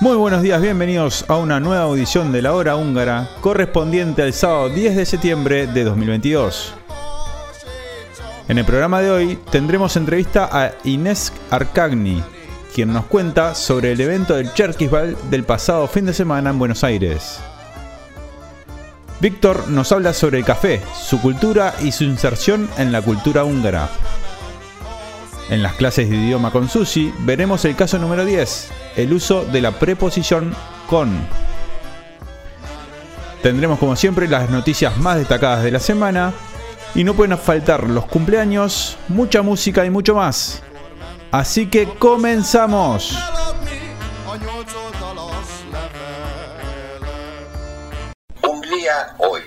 Muy buenos días, bienvenidos a una nueva audición de la hora húngara correspondiente al sábado 10 de septiembre de 2022. En el programa de hoy tendremos entrevista a Inés Arcagni, quien nos cuenta sobre el evento del Cherkisbal del pasado fin de semana en Buenos Aires. Víctor nos habla sobre el café, su cultura y su inserción en la cultura húngara. En las clases de idioma con Susi veremos el caso número 10, el uso de la preposición con. Tendremos como siempre las noticias más destacadas de la semana y no pueden faltar los cumpleaños, mucha música y mucho más. Así que comenzamos. Hungría hoy.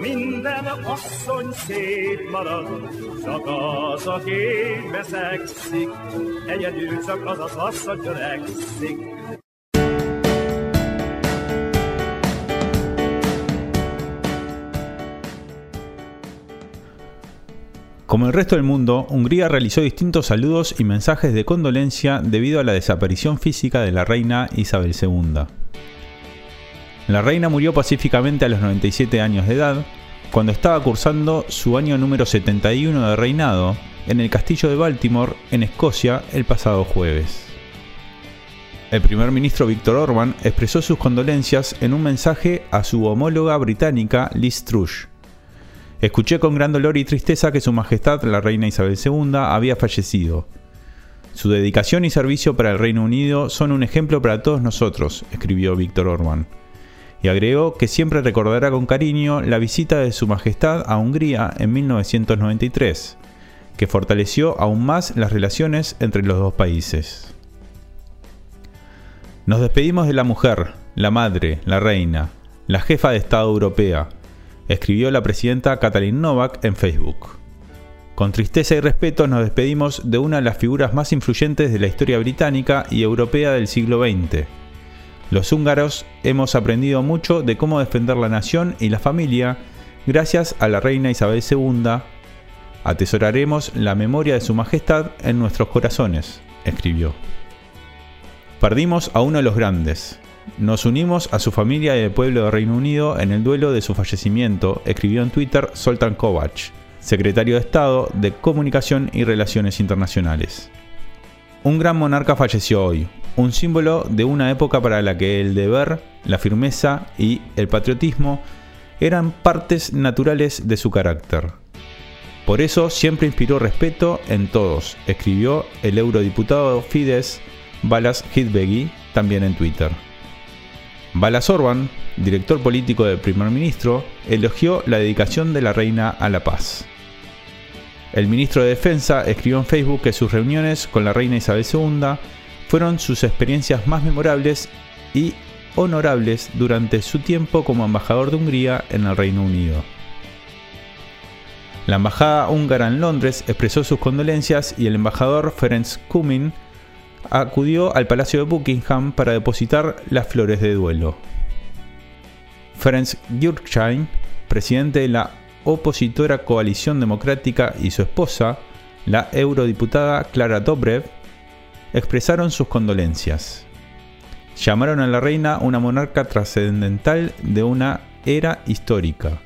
Minden asszony szép marad, csak az, aki beszegszik, egyedül csak az az asszony öregszik. Como el resto del mundo, Hungría realizó distintos saludos y mensajes de condolencia debido a la desaparición física de la reina Isabel II. La reina murió pacíficamente a los 97 años de edad, cuando estaba cursando su año número 71 de reinado en el castillo de Baltimore, en Escocia, el pasado jueves. El primer ministro Víctor Orban expresó sus condolencias en un mensaje a su homóloga británica Liz Truss. Escuché con gran dolor y tristeza que Su Majestad la Reina Isabel II había fallecido. Su dedicación y servicio para el Reino Unido son un ejemplo para todos nosotros, escribió Víctor Orban. Y agregó que siempre recordará con cariño la visita de Su Majestad a Hungría en 1993, que fortaleció aún más las relaciones entre los dos países. Nos despedimos de la mujer, la madre, la reina, la jefa de Estado europea, escribió la presidenta Katalin Novak en Facebook. Con tristeza y respeto nos despedimos de una de las figuras más influyentes de la historia británica y europea del siglo XX. Los húngaros hemos aprendido mucho de cómo defender la nación y la familia gracias a la reina Isabel II. Atesoraremos la memoria de su majestad en nuestros corazones, escribió. Perdimos a uno de los grandes, nos unimos a su familia y al pueblo de Reino Unido en el duelo de su fallecimiento, escribió en Twitter Soltan Kovac, secretario de Estado de Comunicación y Relaciones Internacionales. Un gran monarca falleció hoy, un símbolo de una época para la que el deber, la firmeza y el patriotismo eran partes naturales de su carácter. Por eso siempre inspiró respeto en todos, escribió el eurodiputado Fidesz Balas Hidbegi también en Twitter. Balas Orban, director político del primer ministro, elogió la dedicación de la reina a la paz. El ministro de Defensa escribió en Facebook que sus reuniones con la reina Isabel II fueron sus experiencias más memorables y honorables durante su tiempo como embajador de Hungría en el Reino Unido. La embajada húngara en Londres expresó sus condolencias y el embajador Ferenc Kumin acudió al Palacio de Buckingham para depositar las flores de duelo. Ferenc Gyurcsány, presidente de la opositora Coalición Democrática y su esposa, la eurodiputada Clara Dobrev, expresaron sus condolencias. Llamaron a la reina una monarca trascendental de una era histórica,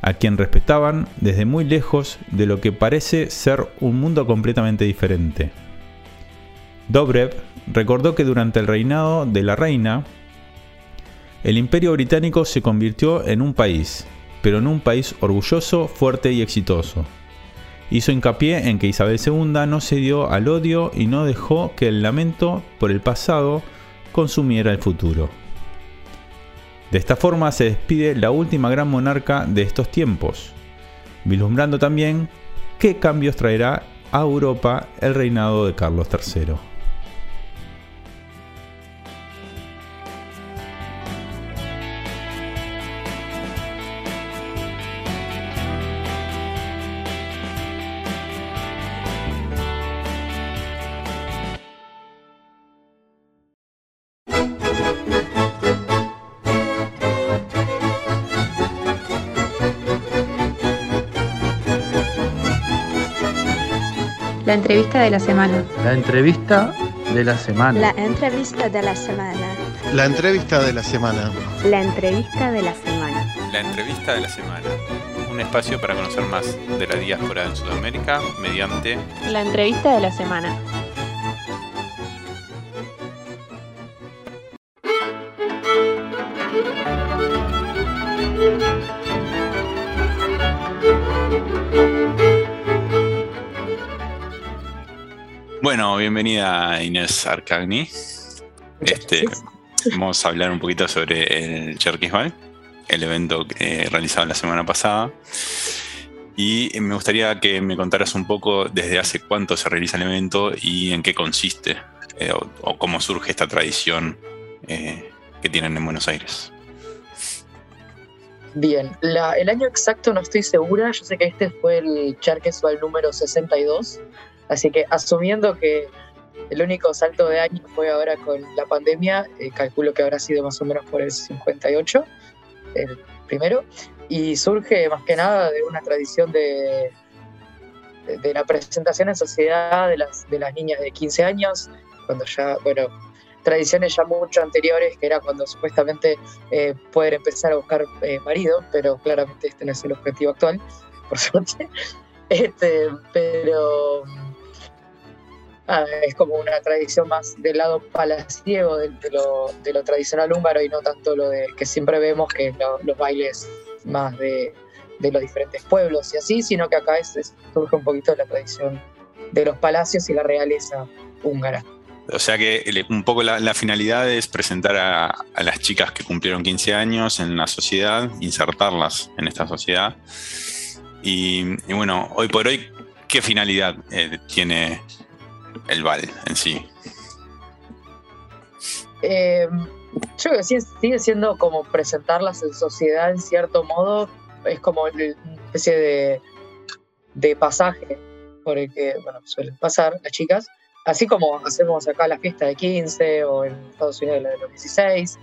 a quien respetaban desde muy lejos de lo que parece ser un mundo completamente diferente. Dobrev recordó que durante el reinado de la reina, el imperio británico se convirtió en un país, pero en un país orgulloso, fuerte y exitoso. Hizo hincapié en que Isabel II no cedió al odio y no dejó que el lamento por el pasado consumiera el futuro. De esta forma se despide la última gran monarca de estos tiempos, vislumbrando también qué cambios traerá a Europa el reinado de Carlos III. De la semana. La entrevista de la semana. La entrevista de la semana. La entrevista de la semana. La entrevista de la semana. La entrevista de la semana. Un espacio para conocer más de la diáspora en Sudamérica mediante La entrevista de la semana. Bueno, bienvenida Inés Arcagni. Este, vamos a hablar un poquito sobre el Cherkisbal, el evento eh, realizado la semana pasada. Y me gustaría que me contaras un poco desde hace cuánto se realiza el evento y en qué consiste, eh, o, o cómo surge esta tradición eh, que tienen en Buenos Aires. Bien, la- el año exacto no estoy segura, yo sé que este fue el Charquesval número 62, así que asumiendo que el único salto de año fue ahora con la pandemia, eh, calculo que habrá sido más o menos por el 58, el primero, y surge más que nada de una tradición de, de, de la presentación en sociedad de las, de las niñas de 15 años, cuando ya, bueno, tradiciones ya mucho anteriores, que era cuando supuestamente eh, poder empezar a buscar eh, marido, pero claramente este no es el objetivo actual, por suerte. Este, pero ah, es como una tradición más del lado palaciego de, lo, tradicional húngaro y no tanto lo de que siempre vemos que los bailes más de, los diferentes pueblos y así, sino que acá surge un poquito la tradición de los palacios y la realeza húngara. O sea que un poco la, finalidad es presentar a, a las chicas que cumplieron 15 años en la sociedad, insertarlas en esta sociedad. Y, y bueno, hoy por hoy, ¿qué finalidad eh, tiene el bal en sí? Eh, yo creo que sigue siendo como presentarlas en sociedad en cierto modo, es como una especie de, de pasaje por el que bueno, suelen pasar las chicas, así como hacemos acá la fiesta de 15 o en Estados Unidos la de los 16.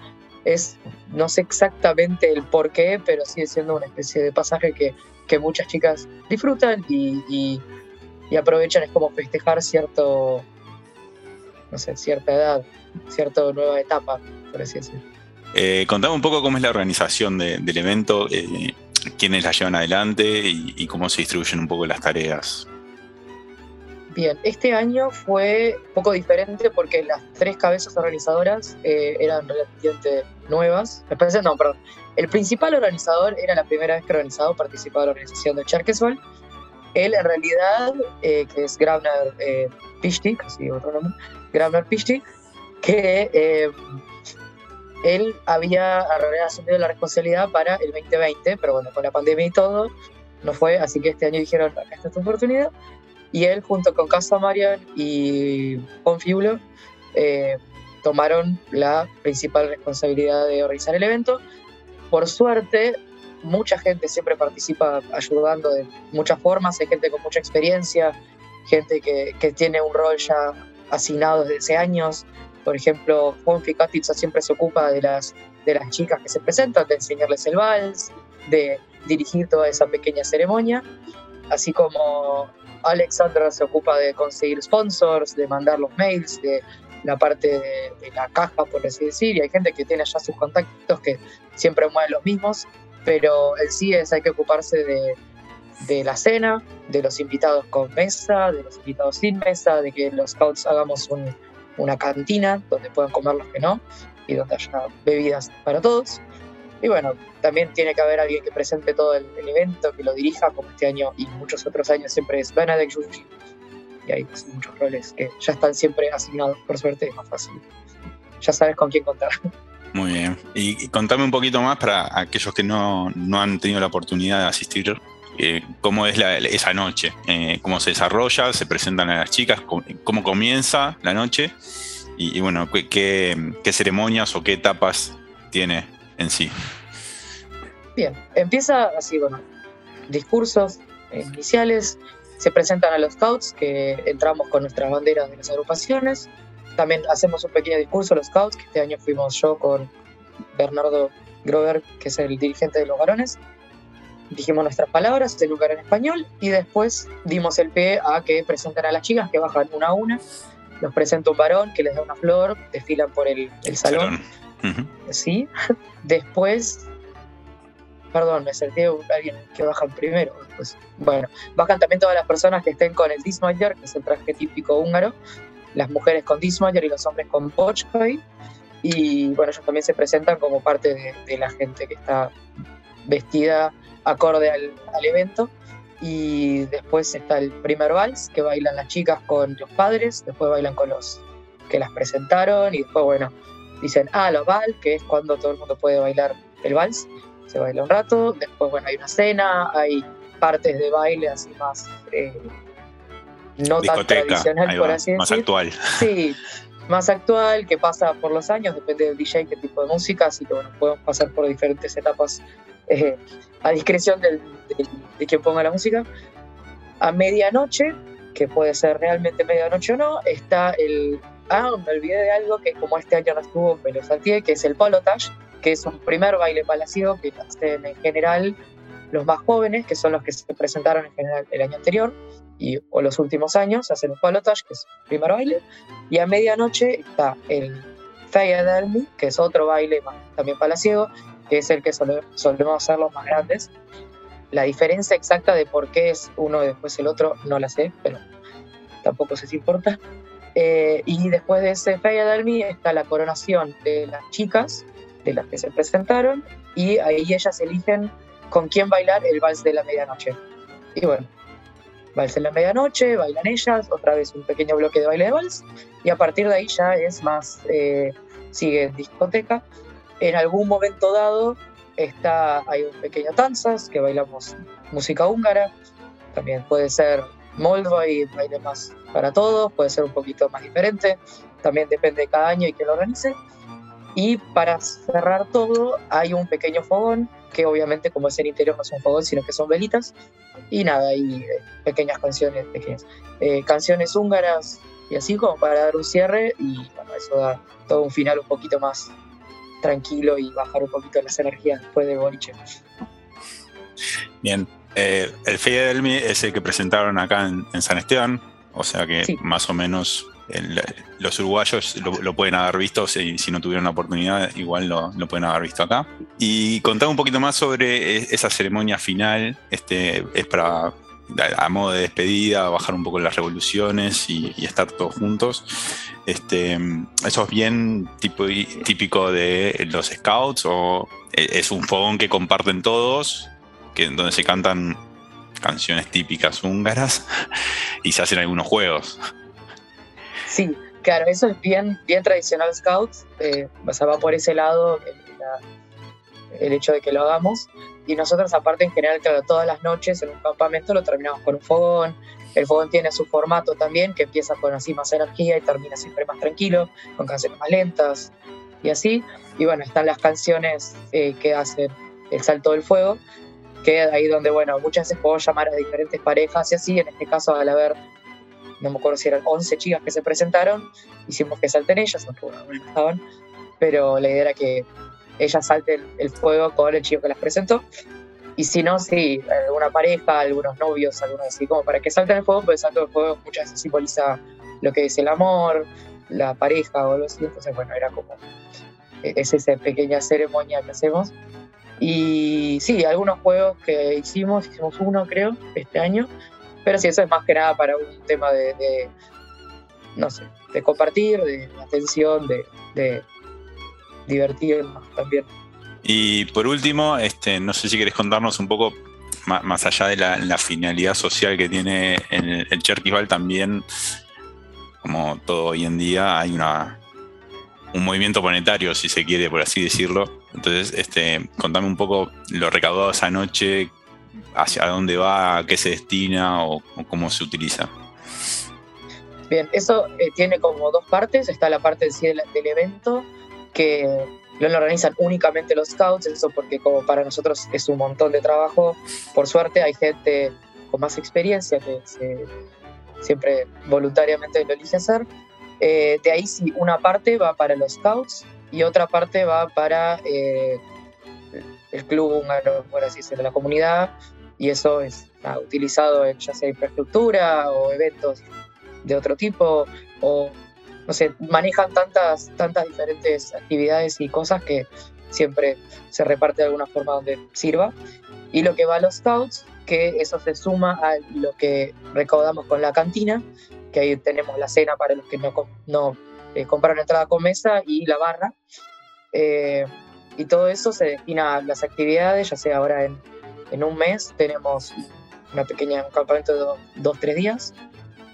Es, no sé exactamente el por qué, pero sigue siendo una especie de pasaje que, que muchas chicas disfrutan y- y aprovechan, es como festejar cierto, no sé, cierta edad, cierta nueva etapa, por así decirlo. Eh, contame un poco cómo es la organización de- del evento, eh, quiénes la llevan adelante y, y cómo se distribuyen un poco las tareas. Bien, este año fue un poco diferente porque las tres cabezas organizadoras eh, eran relativamente nuevas. Me parece- no, perdón. El principal organizador era la primera vez que organizado participaba de la organización de Charkesval. Él, en realidad, eh, que es Grabner eh, Pishti, casi otro nombre, Grabner Pishti, que eh, él había asumido la responsabilidad para el 2020, pero bueno, con la pandemia y todo, no fue, así que este año dijeron, acá está tu oportunidad. Y él, junto con Casa Marian y Confiulo, eh, tomaron la principal responsabilidad de organizar el evento. Por suerte, mucha gente siempre participa ayudando de muchas formas. Hay gente con mucha experiencia, gente que, tiene un rol ya asignado desde hace años. Por ejemplo, Juanfi Katica siempre se ocupa de las, de las chicas que se presentan, de enseñarles el vals, de dirigir toda esa pequeña ceremonia. Así como Alexandra se ocupa de conseguir sponsors, de mandar los mails, de la parte de, de la caja, por así decir, y hay gente que tiene ya sus contactos que siempre mueven los mismos, pero en sí es, hay que ocuparse de, de la cena, de los invitados con mesa, de los invitados sin mesa, de que los scouts hagamos un- una cantina donde puedan comer los que no, y donde haya bebidas para todos. Y bueno, también tiene que haber alguien que presente todo el, el evento, que lo dirija, como este año y muchos otros años siempre es Benedict Yuji. Y hay pues, muchos roles que ya están siempre asignados, por suerte es más fácil. Ya sabes con quién contar. Muy bien. Y, contame un poquito más para aquellos que no, no han tenido la oportunidad de asistir, eh, cómo es la- esa noche, eh, cómo se desarrolla, se presentan a las chicas, cómo, comienza la noche y, bueno, qué, qué- qué ceremonias o qué etapas tiene en sí. Bien, empieza así, bueno, discursos eh, iniciales, se presentan a los scouts, que entramos con nuestras banderas de las agrupaciones, también hacemos un pequeño discurso los scouts, que este año fuimos yo con Bernardo Grover, que es el dirigente de los varones, dijimos nuestras palabras en lugar en español y después dimos el pie a que presenten a las chicas que bajan una a una, nos presenta un varón que les da una flor, desfilan por el, el salón sí. Después, perdón, me salté a alguien que bajan primero. Después. Bueno, bajan también todas las personas que estén con el Dismayer, que es el traje típico húngaro, las mujeres con Dismayer y los hombres con Bochkoi. Y bueno, ellos también se presentan como parte de, la gente que está vestida acorde al, al evento. Y después está el primer vals, que bailan las chicas con los padres, después bailan con los que las presentaron, y después, bueno, dicen, ah, los vals, que es cuando todo el mundo puede bailar el vals. Se baila un rato, después, bueno, hay una cena, hay partes de baile así más eh, no tan tradicional, por va, así más decir. actual. Sí, más actual, que pasa por los años, depende del DJ, qué tipo de música, así que bueno, podemos pasar por diferentes etapas eh, a discreción del- del- de quien ponga la música. A medianoche, que puede ser realmente medianoche o no, está el... Ah, me olvidé de algo que como este año no estuvo, me lo salteé, que es el polotage, que es un primer baile palaciego que hacen en general los más jóvenes, que son los que se presentaron en general el año anterior, y, o los últimos años, hacen un polotage, que es el primer baile, y a medianoche está el Feyenoord, que es otro baile también palaciego, que es el que sole- solemos hacer los más grandes. La diferencia exacta de por qué es uno y después el otro no la sé, pero tampoco sé si importa. Eh, y después de ese Feyenoord está la coronación de las chicas, de las que se presentaron, y ahí ellas eligen con quién bailar el vals de la medianoche. Y bueno, vals en la medianoche, bailan ellas, otra vez un pequeño bloque de baile de vals, y a partir de ahí ya es más, eh, sigue discoteca. En algún momento dado está, hay un pequeño danzas, que bailamos música húngara, también puede ser Moldova y baile más para todos, puede ser un poquito más diferente, también depende de cada año y que lo organice. Y para cerrar todo hay un pequeño fogón, que obviamente como es el interior no es un fogón, sino que son velitas. Y nada, y eh, pequeñas canciones, pequeñas eh, canciones húngaras y así como para dar un cierre y bueno, eso da todo un final un poquito más tranquilo y bajar un poquito las energías después del boliche. Bien. Eh, el Fede Delmi es el que presentaron acá en, en San Esteban, o sea que Sí. más o menos los uruguayos lo, lo pueden haber visto, si, si no tuvieron la oportunidad, igual lo, lo pueden haber visto acá. Y contame un poquito más sobre e- esa ceremonia final, este, es para a, a modo de despedida, bajar un poco las revoluciones y, y estar todos juntos. Este, ¿Eso es bien tipo, típico de los scouts o e- es un fogón que comparten todos? que, donde se cantan canciones típicas húngaras y se hacen algunos juegos. Sí, claro, eso es bien, bien tradicional Scouts, eh, o sea, va por ese lado el, hecho de que lo hagamos. Y nosotros, aparte, en general, claro, todas las noches en un campamento lo terminamos con un fogón. El fogón tiene su formato también, que empieza con así más energía y termina siempre más tranquilo, con canciones más lentas y así. Y bueno, están las canciones eh, que hacen el salto del fuego, que ahí donde, bueno, muchas veces puedo llamar a diferentes parejas y así. En este caso, al haber no me acuerdo si eran 11 chicas que se presentaron, hicimos que salten ellas, aunque bueno, no estaban, pero la idea era que ellas salten el fuego con el chico que las presentó. Y si no, sí, alguna pareja, algunos novios, algunos así, como para que salten el fuego, porque el salto del fuego muchas veces simboliza lo que es el amor, la pareja o algo así. Entonces, bueno, era como. Es esa pequeña ceremonia que hacemos. Y sí, algunos juegos que hicimos, hicimos uno creo, este año, pero sí, eso es más que nada para un tema de, no sé, de compartir, de atención, de, de divertirnos también. Y por último, este, no sé si querés contarnos un poco, ma- más allá de la, finalidad social que tiene el, el también, como todo hoy en día, hay una, un movimiento monetario, si se quiere, por así decirlo. Entonces, este, contame un poco lo recaudado esa noche, hacia dónde va, a qué se destina o, o cómo se utiliza. Bien, eso eh, tiene como dos partes. Está la parte del, evento, que lo organizan únicamente los scouts, eso porque como para nosotros es un montón de trabajo. Por suerte hay gente con más experiencia que siempre voluntariamente lo elige hacer. Eh, de ahí sí, una parte va para los scouts y otra parte va para eh, el club húngaro, por así decirlo, la comunidad, y eso es nada, utilizado en ya sea infraestructura o eventos de otro tipo, o no sé, manejan tantas, tantas diferentes actividades y cosas que siempre se reparte de alguna forma donde sirva. Y lo que va a los scouts, que eso se suma a lo que recaudamos con la cantina, que ahí tenemos la cena para los que no, no eh, compraron entrada con mesa y la barra. Eh, y todo eso se destina a las actividades, ya sea ahora en, en un mes tenemos una pequeña, un campamento de dos, dos, tres días,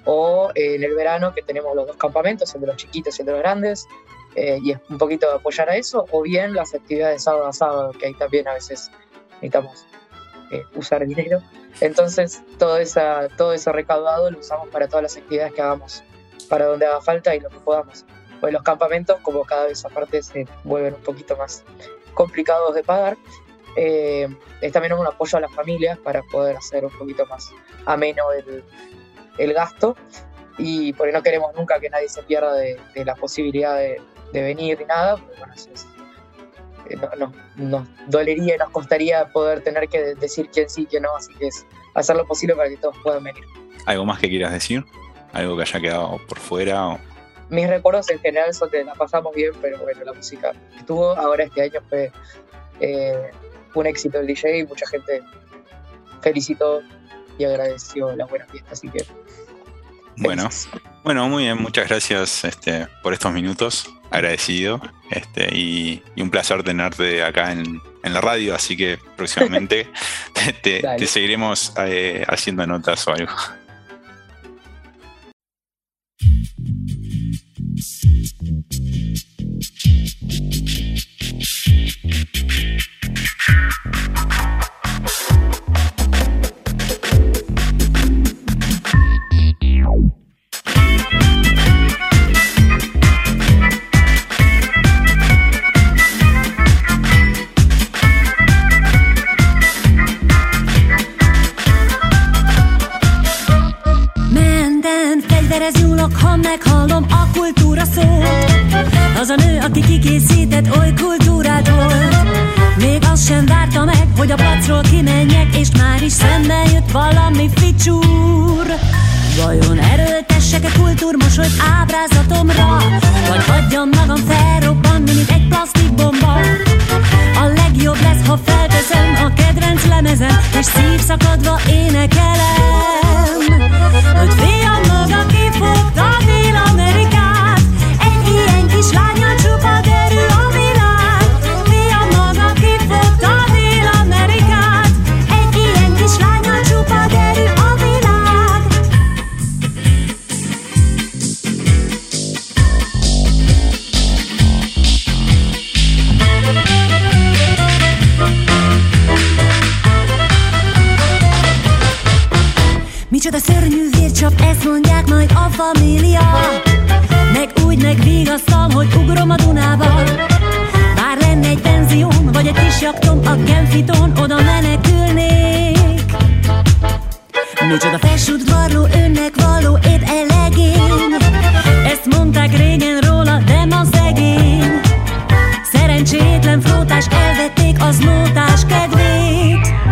o eh, en el verano que tenemos los dos campamentos, el de los chiquitos y el de los grandes, eh, y es un poquito de apoyar a eso, o bien las actividades sábado a sábado, que ahí también a veces necesitamos eh, usar dinero. Entonces, todo, esa, todo eso recaudado lo usamos para todas las actividades que hagamos, para donde haga falta y lo que podamos. Pues los campamentos, como cada vez aparte se vuelven un poquito más complicados de pagar, eh, es también un apoyo a las familias para poder hacer un poquito más ameno el, el gasto y porque no queremos nunca que nadie se pierda de, de la posibilidad de, de venir ni nada, bueno, eso es- eh, no- no- nos dolería y nos costaría poder tener que de- decir quién sí quién no, así que es hacer lo posible para que todos puedan venir. ¿Algo más que quieras decir? ¿Algo que haya quedado por fuera? o- Mis recuerdos en general son que la pasamos bien, pero bueno, la música estuvo, ahora este año fue eh, un éxito el DJ y mucha gente felicitó y agradeció la buena fiesta, así que Bueno, bueno, muy bien, muchas gracias este, por estos minutos, agradecido, este, y, y un placer tenerte acá en, en la radio, así que próximamente te, te- Dale. te seguiremos eh, haciendo notas o algo. Thank you. Meghallom a kultúra szót Az a nő, aki kikészített oly kultúrát volt Még azt sem várta meg, hogy a placról kimenjek És már is szembe jött valami ficsúr. Vajon erőltessek-e kultúrmosolyt ábrázatomra? Vagy hagyjam magam felrobbanni, mint egy plastikbomba A legjobb lesz, ha felteszem a kedvenc lemezem És szívszakadva énekelem. Hogy fiam maga kifogta hogy ugrom a Dunába Bár lenne egy penzióm, vagy egy kis jaktom a Genfiton Oda menekülnék. Micsoda felsudvarló, önnek való épp elegény. Ezt mondták régen róla, de ma szegény. Szerencsétlen flótás, elvették az nótás kedvét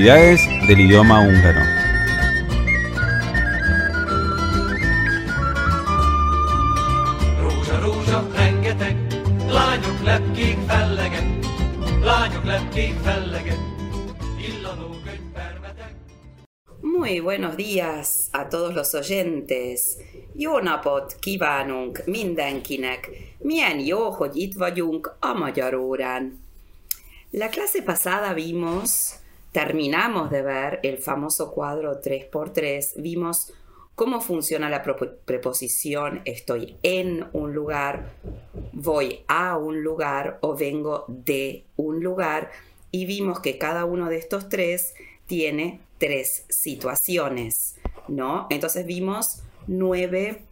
Curiosidades del idioma húngaro. Muy buenos días a todos los oyentes. Jó napot kívánunk mindenkinek. Milyen jó, hogy itt vagyunk a magyar órán. La clase pasada vimos, terminamos de ver el famoso cuadro 3x3, vimos cómo funciona la preposición estoy en un lugar, voy a un lugar o vengo de un lugar y vimos que cada uno de estos tres tiene tres situaciones, ¿no? Entonces vimos nueve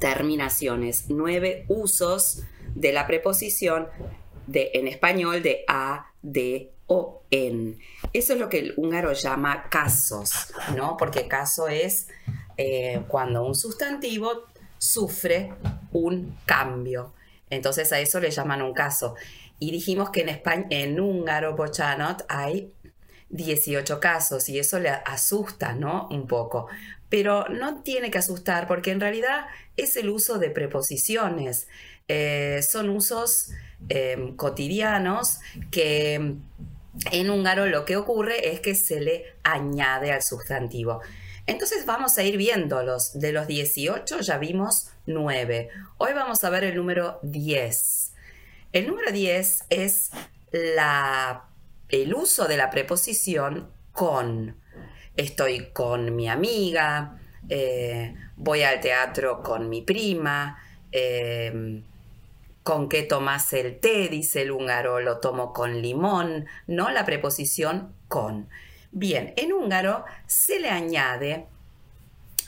terminaciones, nueve usos de la preposición de, en español de a, de o en. Eso es lo que el húngaro llama casos, ¿no? Porque caso es eh, cuando un sustantivo sufre un cambio. Entonces a eso le llaman un caso. Y dijimos que en, España, en húngaro, Bochanot, hay 18 casos y eso le asusta, ¿no? Un poco. Pero no tiene que asustar porque en realidad es el uso de preposiciones. Eh, son usos eh, cotidianos que en húngaro lo que ocurre es que se le añade al sustantivo. Entonces vamos a ir viéndolos. De los 18 ya vimos 9. Hoy vamos a ver el número 10. El número 10 es la, el uso de la preposición con. Estoy con mi amiga, eh, voy al teatro con mi prima, eh, ¿Con qué tomas el té? Dice el húngaro, lo tomo con limón, ¿no? La preposición con. Bien, en húngaro se le añade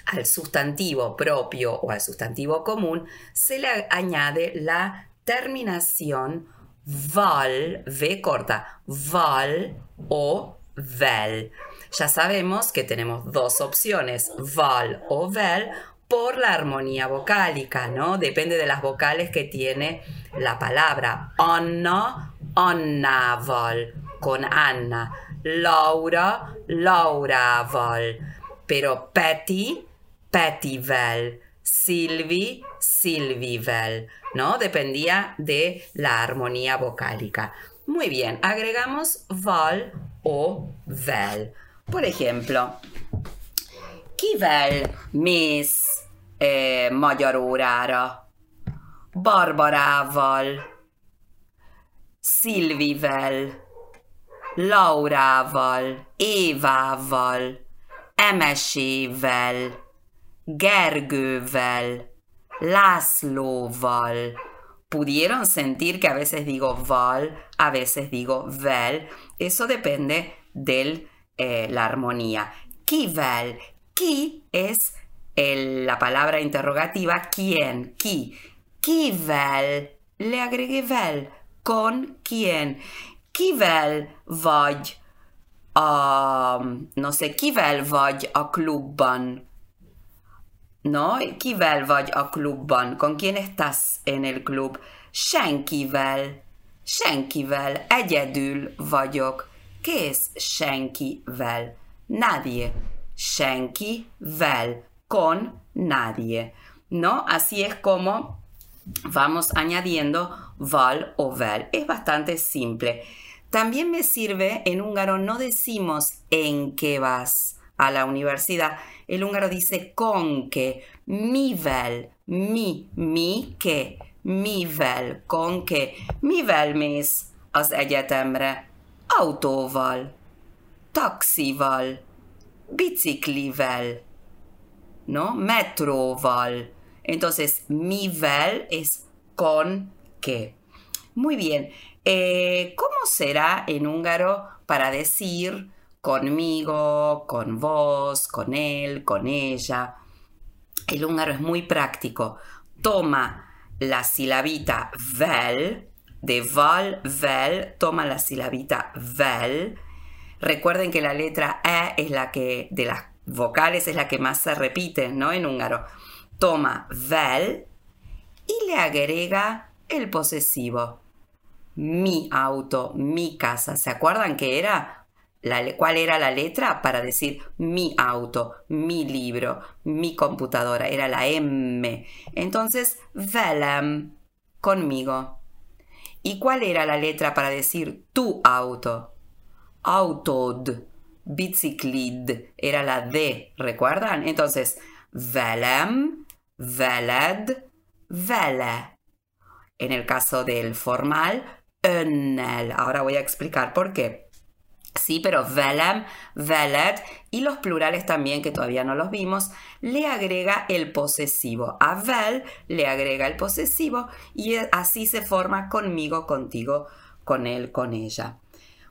al sustantivo propio o al sustantivo común, se le añade la terminación val, V corta, val o vel. Ya sabemos que tenemos dos opciones, val o vel, por la armonía vocálica, ¿no? Depende de las vocales que tiene la palabra. Anna, Annával, con Anna. Laura, Laurával. Pero Petty, Pettyvel. Silvi, Silvivel, ¿no? Dependía de la armonía vocálica. Muy bien, agregamos val o vel. Por ejemplo, Kivel mész eh, magyar órára? Barbarával, Szilvivel, Laurával, Évával, Emesével, Gergővel, Lászlóval. Pudieron sentir que a veces digo val, a veces digo vel. Eso depende de eh, la armonía. Kivel, Ki es el- la palabra interrogativa quién, ki. Kivel, le agregué vel, con quién. Kivel vagy a, no sé, kivel vagy a klubban. No, kivel vagy a klubban? Con quién estás en el club? Senkivel. Senkivel. Egyedül vagyok. ¿Qué es senkivel? Nadie. Senkivel. Con nadie. ¿No? Así es como vamos añadiendo val o vel. Es bastante simple. También me sirve, en húngaro no decimos en qué vas a la universidad. El húngaro dice con qué, mivel, mi, mi, que, mivel, con qué, mivel mész az egyetemre, autóval, taxival, biciclivel, ¿no? Metróval. Entonces, mivel es con qué. Muy bien. Eh, ¿Cómo será en húngaro para decir conmigo, con vos, con él, con ella? El húngaro es muy práctico. Toma la silabita vel, de val, vel, toma la silabita vel. Recuerden que la letra E es la que, de las vocales, es la que más se repite, ¿no? En húngaro. Toma vel y le agrega el posesivo. Mi auto, mi casa. ¿Se acuerdan que era? ¿Cuál era la letra para decir mi auto, mi libro, mi computadora? Era la M. Entonces, velem, conmigo. ¿Y cuál era la letra para decir tu auto? Autod, biciclid, era la D, ¿recuerdan? Entonces, velem, veled, vele. En el caso del formal. Ahora voy a explicar por qué. Sí, pero velem, veled y los plurales también, que todavía no los vimos, le agrega el posesivo. A vel le agrega el posesivo y así se forma conmigo, contigo, con él, con ella.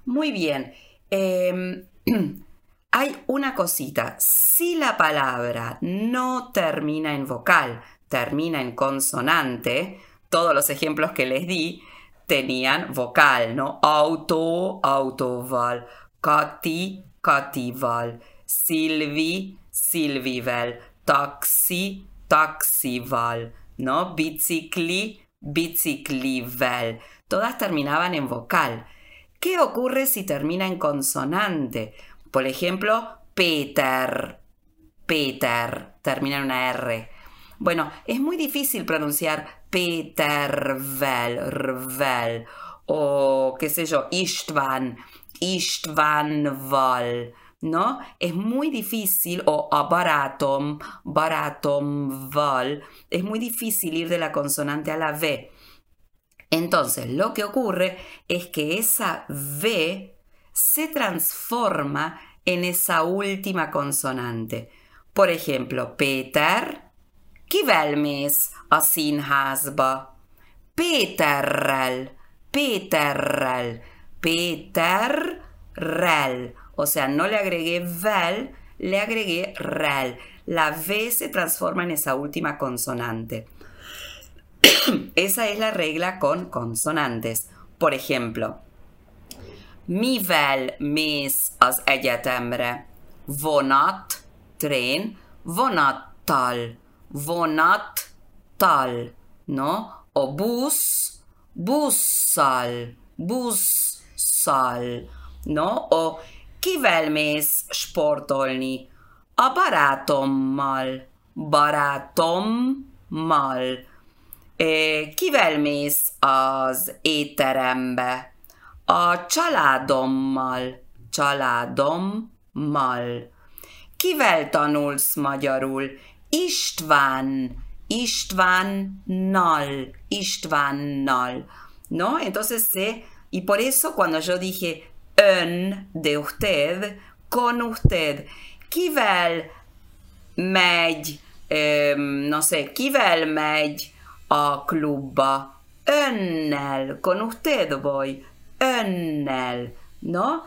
Muy bien. Em, hay una cosita. Si la palabra no termina en vocal, termina en consonante, todos los ejemplos que les di, tenían vocal, ¿no? Auto, autoval, Kati, Katival, Silvi, Silvivel, taxi, taxival, ¿no? Bicicli, biciclivel. Todas terminaban en vocal. ¿Qué ocurre si termina en consonante? Por ejemplo, Peter. Peter termina en una R. Bueno, es muy difícil pronunciar Petervel, Rvel, o qué sé yo, Istvan, Istvanval, ¿no? Es muy difícil, o Baratom, Baratomval, es muy difícil ir de la consonante a la V. Entonces, lo que ocurre es que esa V se transforma en esa última consonante. Por ejemplo, Peter, kivel mész a színházba? Péterrel, Péterrel, Péterrel. O sea, no le agregué vel, le agregué rel. La V se transforma en esa última consonante. esa es la regla con consonantes. Por ejemplo, mivel mész az egyetemre? Vonat, trén, vonattal vonattal, ¿no? O bus, busszal, busszal, ¿no? O kivel mész sportolni? A barátommal, barátommal. Kivel mész az étterembe? A családommal, családommal. Kivel tanulsz magyarul? István, Istvánnal, Istvánnal, ¿no? Entonces, y por eso cuando yo dije ön de usted, con usted, kivel megy, no sé, kivel megy a klubba, önnel, con usted voy, önnel, ¿no?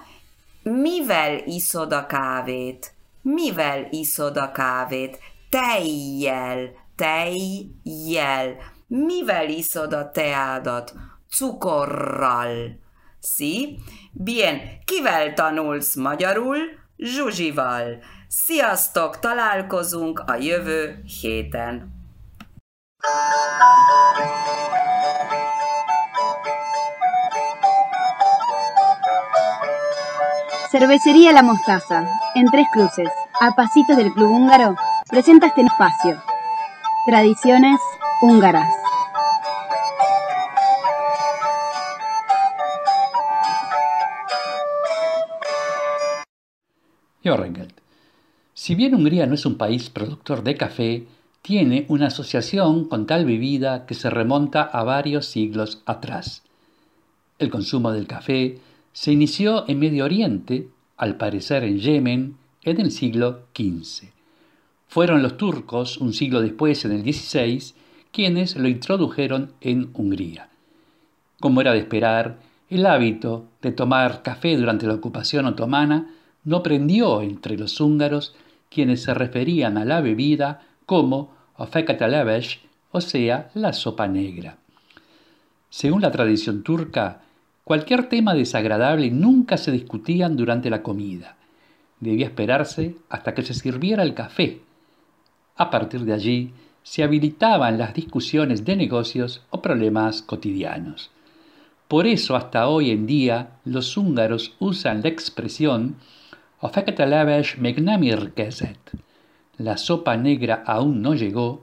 Mivel iszod a kávét? Mivel iszod a kávét? tejjel, tejjel. Mivel iszod a teádat? Cukorral. Sí? Bien, kivel tanulsz magyarul? Zsuzsival. Sziasztok, találkozunk a jövő héten. Cervecería La Mostaza, en Tres Cruces, a pasitos del Club Húngaro, presenta este espacio. Tradiciones húngaras. Jorgelt. Si bien Hungría no es un país productor de café, tiene una asociación con tal bebida que se remonta a varios siglos atrás. El consumo del café Se inició en Medio Oriente, al parecer en Yemen, en el siglo XV. Fueron los turcos, un siglo después, en el XVI, quienes lo introdujeron en Hungría. Como era de esperar, el hábito de tomar café durante la ocupación otomana no prendió entre los húngaros quienes se referían a la bebida como ofekateleves, o sea, la sopa negra. Según la tradición turca, cualquier tema desagradable nunca se discutían durante la comida. Debía esperarse hasta que se sirviera el café. A partir de allí, se habilitaban las discusiones de negocios o problemas cotidianos. Por eso hasta hoy en día los húngaros usan la expresión la sopa negra aún no llegó,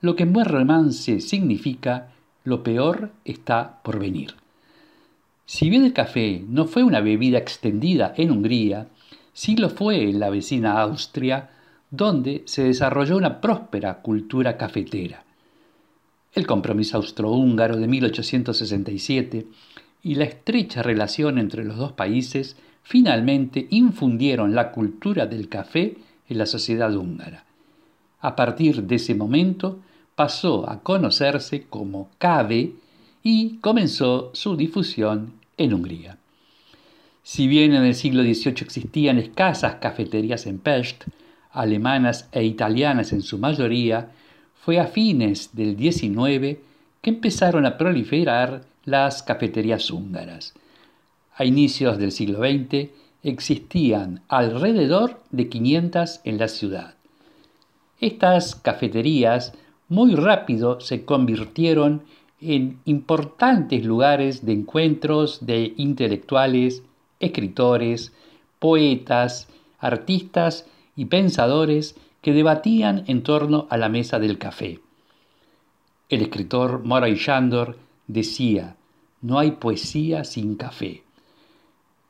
lo que en buen romance significa lo peor está por venir. Si bien el café no fue una bebida extendida en Hungría, sí lo fue en la vecina Austria, donde se desarrolló una próspera cultura cafetera. El compromiso austrohúngaro de 1867 y la estrecha relación entre los dos países finalmente infundieron la cultura del café en la sociedad húngara. A partir de ese momento pasó a conocerse como cave y comenzó su difusión en Hungría. Si bien en el siglo XVIII existían escasas cafeterías en Pest, alemanas e italianas en su mayoría, fue a fines del XIX que empezaron a proliferar las cafeterías húngaras. A inicios del siglo XX existían alrededor de 500 en la ciudad. Estas cafeterías muy rápido se convirtieron en importantes lugares de encuentros de intelectuales, escritores, poetas, artistas y pensadores que debatían en torno a la mesa del café. El escritor Moray Shandor decía, no hay poesía sin café.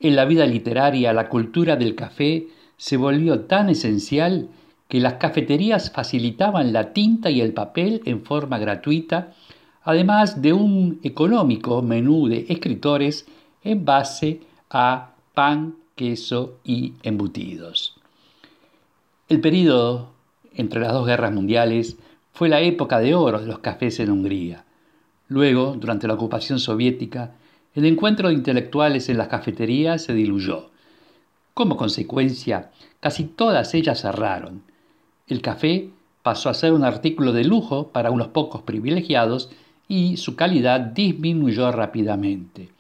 En la vida literaria la cultura del café se volvió tan esencial que las cafeterías facilitaban la tinta y el papel en forma gratuita, además de un económico menú de escritores en base a pan, queso y embutidos. El período entre las dos guerras mundiales fue la época de oro de los cafés en Hungría. Luego, durante la ocupación soviética, el encuentro de intelectuales en las cafeterías se diluyó. Como consecuencia, casi todas ellas cerraron. El café pasó a ser un artículo de lujo para unos pocos privilegiados y su calidad disminuyó rápidamente.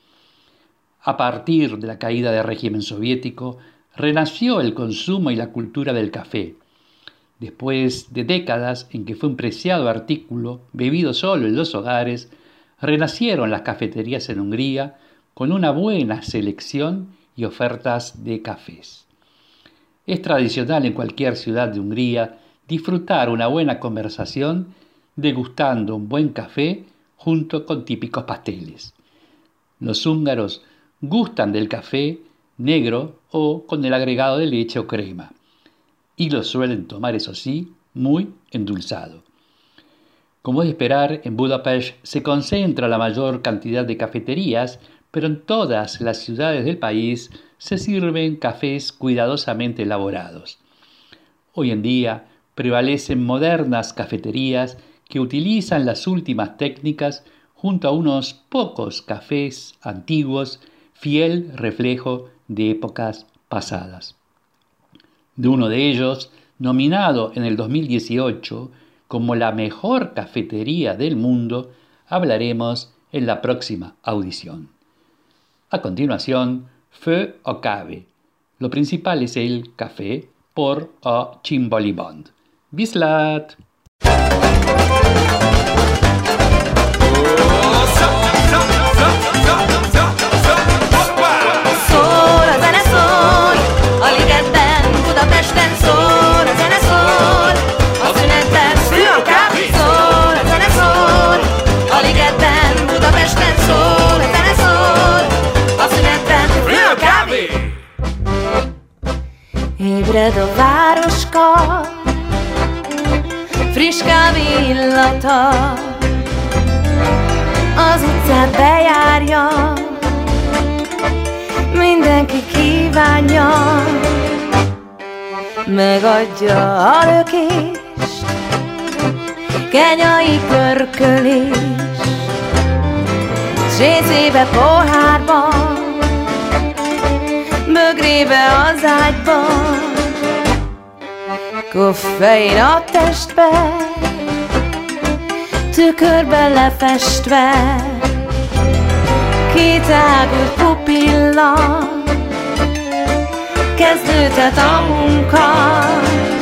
A partir de la caída del régimen soviético, renació el consumo y la cultura del café. Después de décadas en que fue un preciado artículo, bebido solo en los hogares, renacieron las cafeterías en Hungría con una buena selección y ofertas de cafés. Es tradicional en cualquier ciudad de Hungría disfrutar una buena conversación degustando un buen café junto con típicos pasteles. Los húngaros gustan del café negro o con el agregado de leche o crema y lo suelen tomar, eso sí, muy endulzado. Como es de esperar, en Budapest se concentra la mayor cantidad de cafeterías, pero en todas las ciudades del país se sirven cafés cuidadosamente elaborados. Hoy en día prevalecen modernas cafeterías que utilizan las últimas técnicas junto a unos pocos cafés antiguos, fiel reflejo de épocas pasadas de uno de ellos, nominado en el 2018 como la mejor cafetería del mundo, hablaremos en la próxima audición. A continuación, Feu o Cave. Lo principal es el café por o Chimbolibond. Bislat! Megadja a lökést, kenyai pörkölés, zsézébe pohárba, bögrébe az ágyba, koffein a testbe, tükörben lefestve, kitágult pupilla, kezdődhet a munka.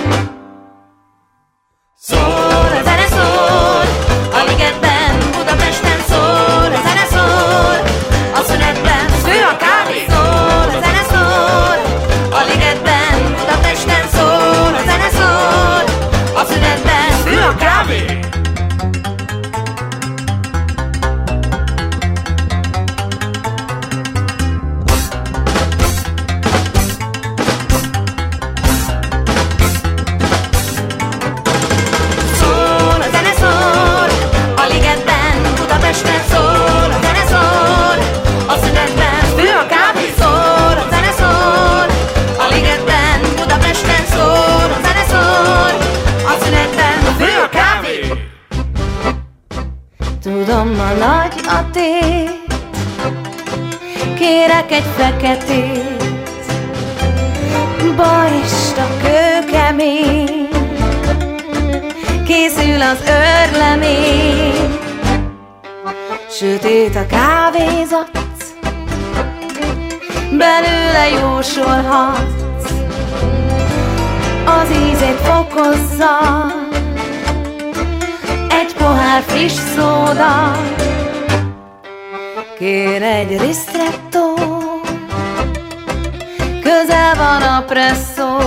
Feketét, barista kőkemény, készül az örlemény. Sötét a kávézat, belőle jósolhatsz, az ízét fokozza, egy pohár friss szóda, kér egy ristretto, közel van a presszó,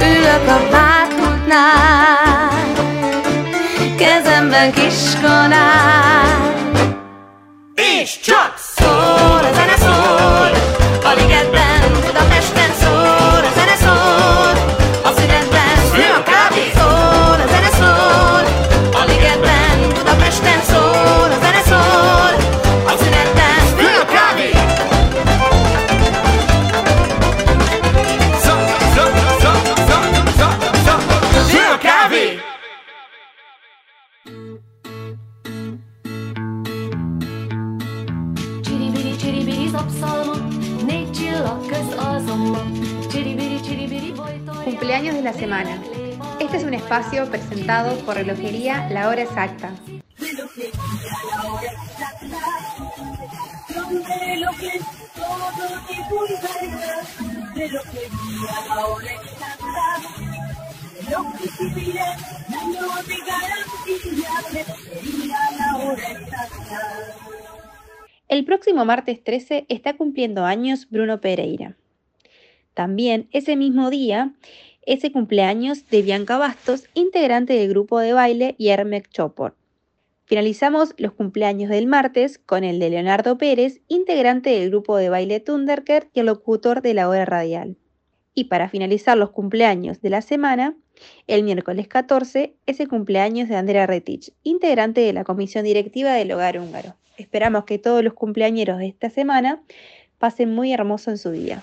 ülök a várpultnál, kezemben kis kanál. És csak szól a zene szól, Este es un espacio presentado por Relojería La Hora Exacta. El próximo martes 13 está cumpliendo años Bruno Pereira. También ese mismo día es el cumpleaños de Bianca Bastos, integrante del grupo de baile Yermek Chopor. Finalizamos los cumpleaños del martes con el de Leonardo Pérez, integrante del grupo de baile Thunderker y el locutor de la hora radial. Y para finalizar los cumpleaños de la semana, el miércoles 14 es el cumpleaños de Andrea Retich, integrante de la comisión directiva del Hogar Húngaro. Esperamos que todos los cumpleañeros de esta semana pasen muy hermoso en su día.